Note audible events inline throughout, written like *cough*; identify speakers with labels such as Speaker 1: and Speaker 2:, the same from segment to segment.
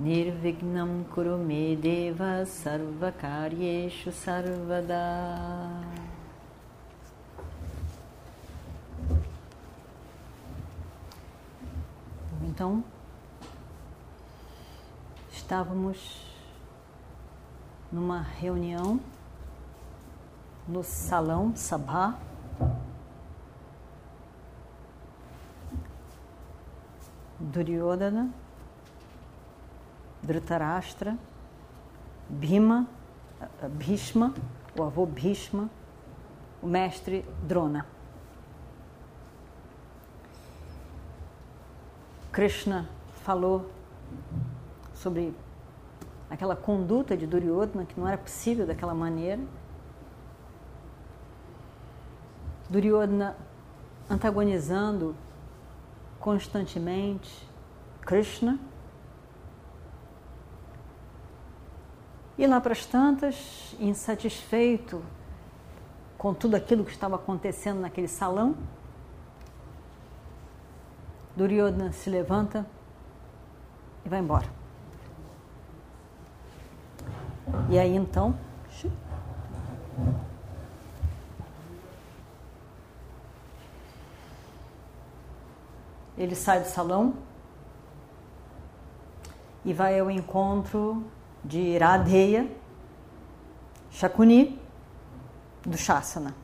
Speaker 1: Nirvignam Kurume Deva Sarvakaryeshu Sarvada Então, estávamos numa reunião no salão Sabha. Duryodhana, Dhritarashtra, Bhima, Bhishma, o avô Bhishma, o mestre Drona. Krishna falou sobre aquela conduta de Duryodhana que não era possível daquela maneira. Duryodhana antagonizando constantemente Krishna. E lá para as tantas, insatisfeito com tudo aquilo que estava acontecendo naquele salão, Duryodhana se levanta e vai embora. E aí então. Ele sai do salão e vai ao encontro de Radheya, Shakuni, do Shasana.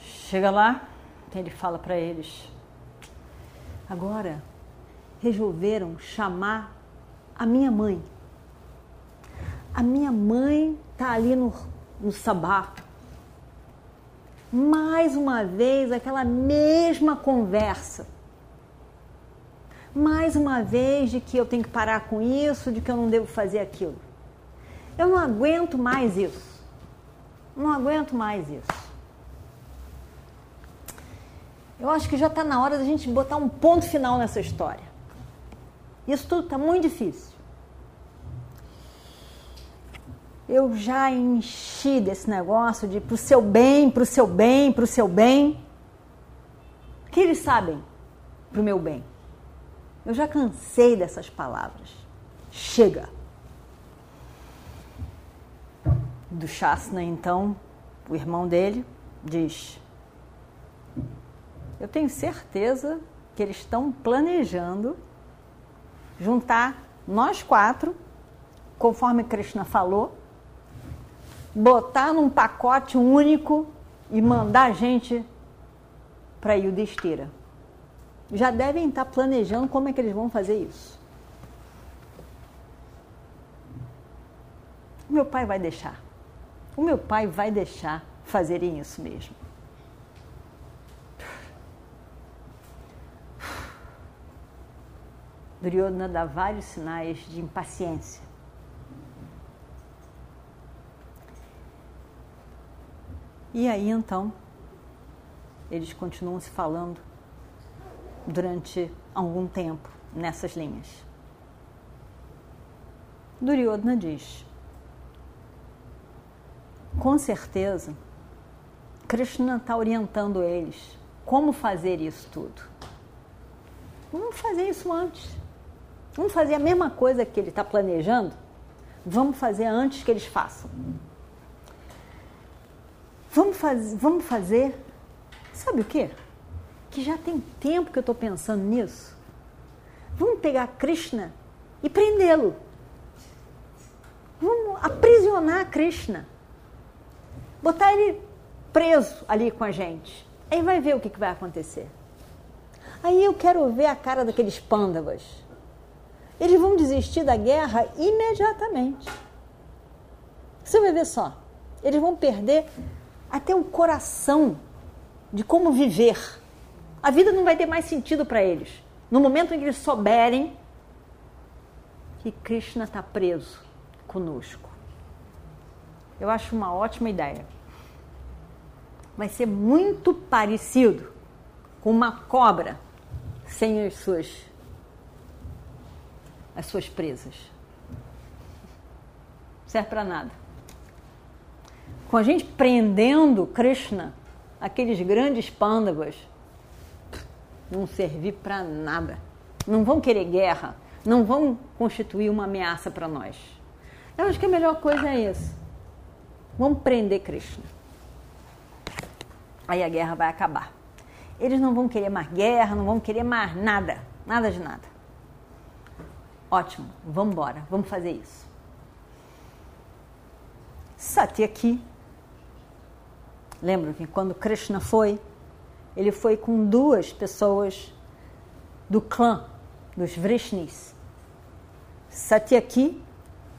Speaker 1: Chega lá, ele fala para eles: agora resolveram chamar a minha mãe. A minha mãe está ali no, no sabá. Mais uma vez, aquela mesma conversa. Mais uma vez de que eu tenho que parar com isso, de que eu não devo fazer aquilo. Eu não aguento mais isso. Não aguento mais isso. Eu acho que já está na hora da gente botar um ponto final nessa história. Isso tudo está muito difícil. Eu já enchi desse negócio de pro seu bem, pro seu bem, pro seu bem. Que eles sabem pro meu bem? Eu já cansei dessas palavras. Chega. Do Shasna, então, o irmão dele diz: Eu tenho certeza que eles estão planejando juntar nós quatro, conforme Krishna falou, botar num pacote único e mandar a gente para Yudhishthira. Já devem estar planejando como é que eles vão fazer isso. O meu pai vai deixar. O meu pai vai deixar fazerem isso mesmo. Duryodhana dá vários sinais de impaciência. E aí então, eles continuam se falando durante algum tempo nessas linhas. Duryodhana diz: com certeza, Krishna está orientando eles como fazer isso tudo. Vamos fazer isso antes. Vamos fazer a mesma coisa que ele está planejando? Vamos fazer antes que eles façam. Vamos, faz, vamos fazer. Sabe o quê? Que já tem tempo que eu estou pensando nisso. Vamos pegar Krishna e prendê-lo. Vamos aprisionar Krishna. Botar ele preso ali com a gente. Aí vai ver o que, que vai acontecer. Aí eu quero ver a cara daqueles pândavas eles vão desistir da guerra imediatamente. Você vai ver só, eles vão perder até o coração de como viver. A vida não vai ter mais sentido para eles. No momento em que eles souberem que Krishna está preso conosco. Eu acho uma ótima ideia. Vai ser muito parecido com uma cobra sem as suas as suas presas. Serve para nada. Com a gente prendendo Krishna, aqueles grandes pândavas, não servir para nada. Não vão querer guerra, não vão constituir uma ameaça para nós. Eu acho que a melhor coisa é isso. Vamos prender Krishna. Aí a guerra vai acabar. Eles não vão querer mais guerra, não vão querer mais nada, nada de nada. Ótimo, vamos embora, vamos fazer isso. Satyaki, lembra que quando Krishna foi, ele foi com duas pessoas do clã dos Vrishnis, Satyaki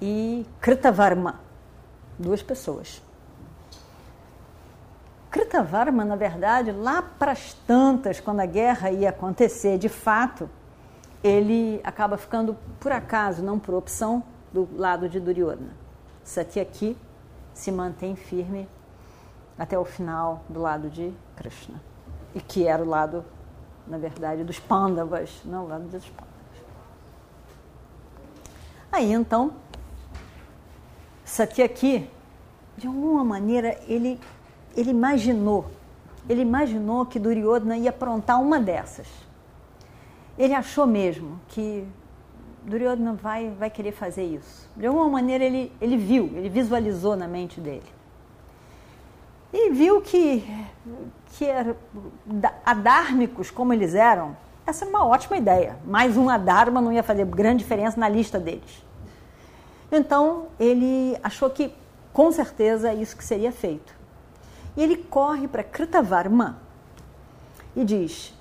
Speaker 1: e Kritavarma, duas pessoas. Kritavarma, na verdade, lá para as tantas, quando a guerra ia acontecer, de fato, ele acaba ficando por acaso, não por opção, do lado de Duryodhana. Satyaki se mantém firme até o final do lado de Krishna, e que era o lado, na verdade, dos Pandavas, não o lado dos Pandavas. Aí então, Satyaki, de alguma maneira, ele ele imaginou, ele imaginou que Duryodhana ia aprontar uma dessas. Ele achou mesmo que Duryodhana vai, vai querer fazer isso. De alguma maneira ele, ele viu, ele visualizou na mente dele. E viu que, que era, adármicos como eles eram, essa é uma ótima ideia. Mais um adharma não ia fazer grande diferença na lista deles. Então ele achou que com certeza é isso que seria feito. E ele corre para Kritavarma e diz: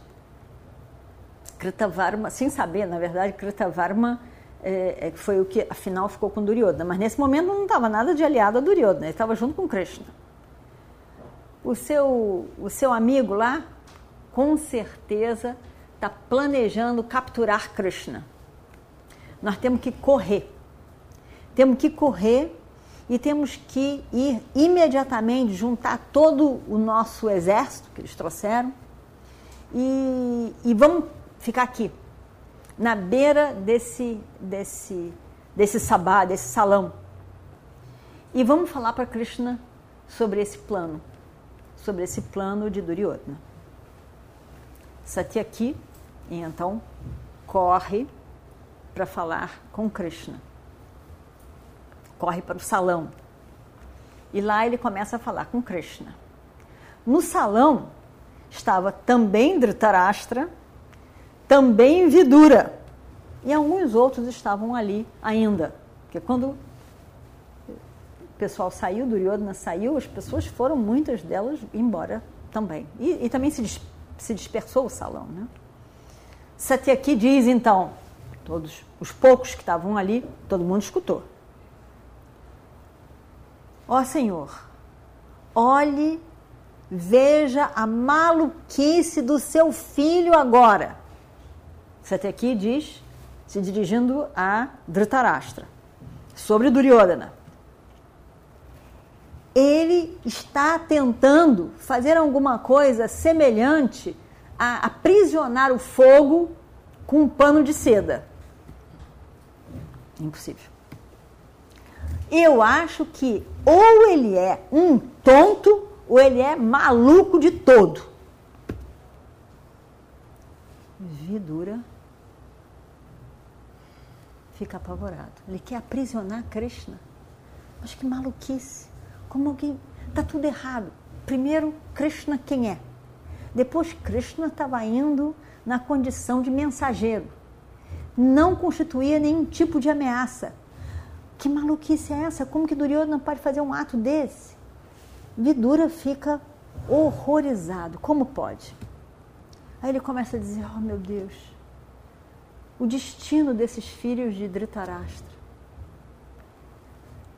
Speaker 1: Kritavarma, sem saber, na verdade, Kritavarma é, é, foi o que afinal ficou com Duryodhana, mas nesse momento não estava nada de aliado a Duryodhana, ele estava junto com Krishna. O seu, o seu amigo lá, com certeza, está planejando capturar Krishna. Nós temos que correr. Temos que correr e temos que ir imediatamente juntar todo o nosso exército que eles trouxeram e, e vamos ficar aqui, na beira desse, desse, desse sabá, desse salão. E vamos falar para Krishna sobre esse plano, sobre esse plano de Duryodhana. Satyaki, então, corre para falar com Krishna corre para o salão. E lá ele começa a falar com Krishna. No salão estava também Dhritarashtra, também Vidura. E alguns outros estavam ali ainda. Porque quando pessoal saiu, Duryodhana saiu, as pessoas foram, muitas delas, embora também. E, e também se, dis, se dispersou o salão. Né? Satyaki diz então, todos os poucos que estavam ali, todo mundo escutou. Ó Senhor, olhe, veja a maluquice do seu filho agora. Aqui diz, se dirigindo a Dhritarashtra, sobre Duryodhana. Ele está tentando fazer alguma coisa semelhante a aprisionar o fogo com um pano de seda. Impossível. Eu acho que ou ele é um tonto ou ele é maluco de todo. Vidura fica apavorado. Ele quer aprisionar Krishna. Mas que maluquice. Como alguém. Está tudo errado. Primeiro, Krishna quem é? Depois, Krishna estava indo na condição de mensageiro. Não constituía nenhum tipo de ameaça. Que maluquice é essa? Como que Duryodhana pode fazer um ato desse? Vidura fica horrorizado. Como pode? Aí ele começa a dizer: Oh meu Deus, o destino desses filhos de Dhritarashtra.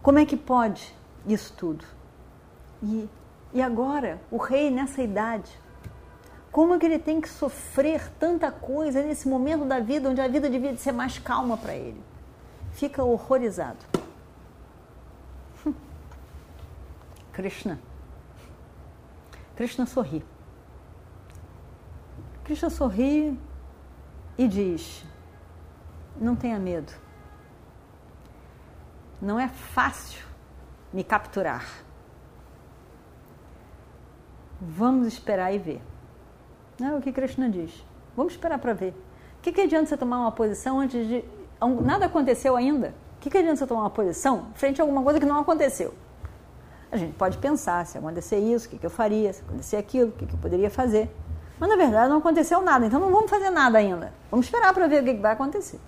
Speaker 1: Como é que pode isso tudo? E, e agora, o rei nessa idade, como é que ele tem que sofrer tanta coisa nesse momento da vida onde a vida devia ser mais calma para ele? fica horrorizado. *laughs* Krishna. Krishna sorri. Krishna sorri e diz: Não tenha medo. Não é fácil me capturar. Vamos esperar e ver. Não é o que Krishna diz. Vamos esperar para ver. O que, que adianta você tomar uma posição antes de. Nada aconteceu ainda? O que, que adianta você tomar uma posição frente a alguma coisa que não aconteceu? A gente pode pensar, se acontecer isso, o que, que eu faria, se acontecer aquilo, o que, que eu poderia fazer. Mas na verdade não aconteceu nada, então não vamos fazer nada ainda. Vamos esperar para ver o que, que vai acontecer.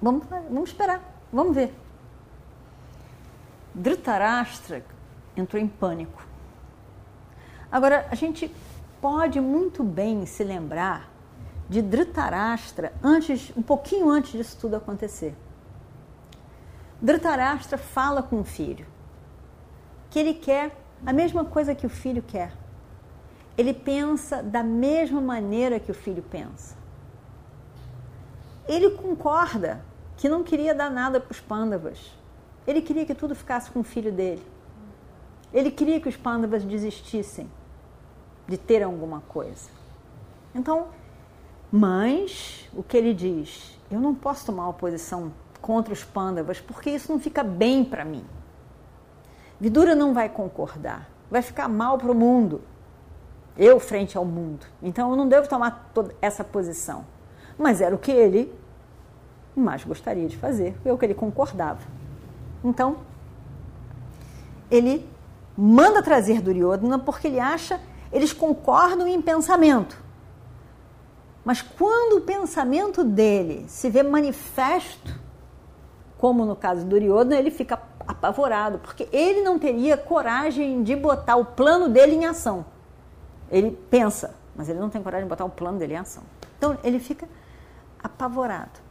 Speaker 1: Vamos, vamos esperar, vamos ver. Dhritarashtra entrou em pânico. Agora, a gente pode muito bem se lembrar de Dhritarashtra antes, um pouquinho antes disso tudo acontecer. Dhritarashtra fala com o filho que ele quer a mesma coisa que o filho quer. Ele pensa da mesma maneira que o filho pensa. Ele concorda que não queria dar nada para os pândavas. Ele queria que tudo ficasse com o filho dele. Ele queria que os pândavas desistissem de ter alguma coisa. Então, mas o que ele diz? Eu não posso tomar uma posição contra os pândavas porque isso não fica bem para mim. Vidura não vai concordar, vai ficar mal para o mundo. Eu frente ao mundo. Então eu não devo tomar toda essa posição. Mas era o que ele mais gostaria de fazer, é o que ele concordava. Então, ele manda trazer Duryodhana porque ele acha, eles concordam em pensamento. Mas quando o pensamento dele se vê manifesto, como no caso do Duryodhana, ele fica apavorado, porque ele não teria coragem de botar o plano dele em ação. Ele pensa, mas ele não tem coragem de botar o plano dele em ação. Então ele fica apavorado.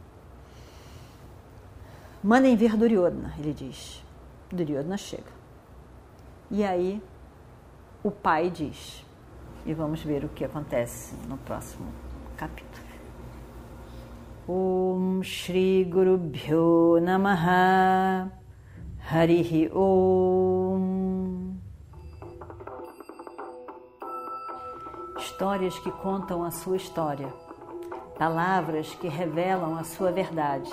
Speaker 1: Mandem ver Duryodhana, ele diz. Duryodhana chega. E aí o pai diz. E vamos ver o que acontece no próximo capítulo. Om Shri Guru Bhyo Namaha Harihi Om. Histórias que contam a sua história, palavras que revelam a sua verdade.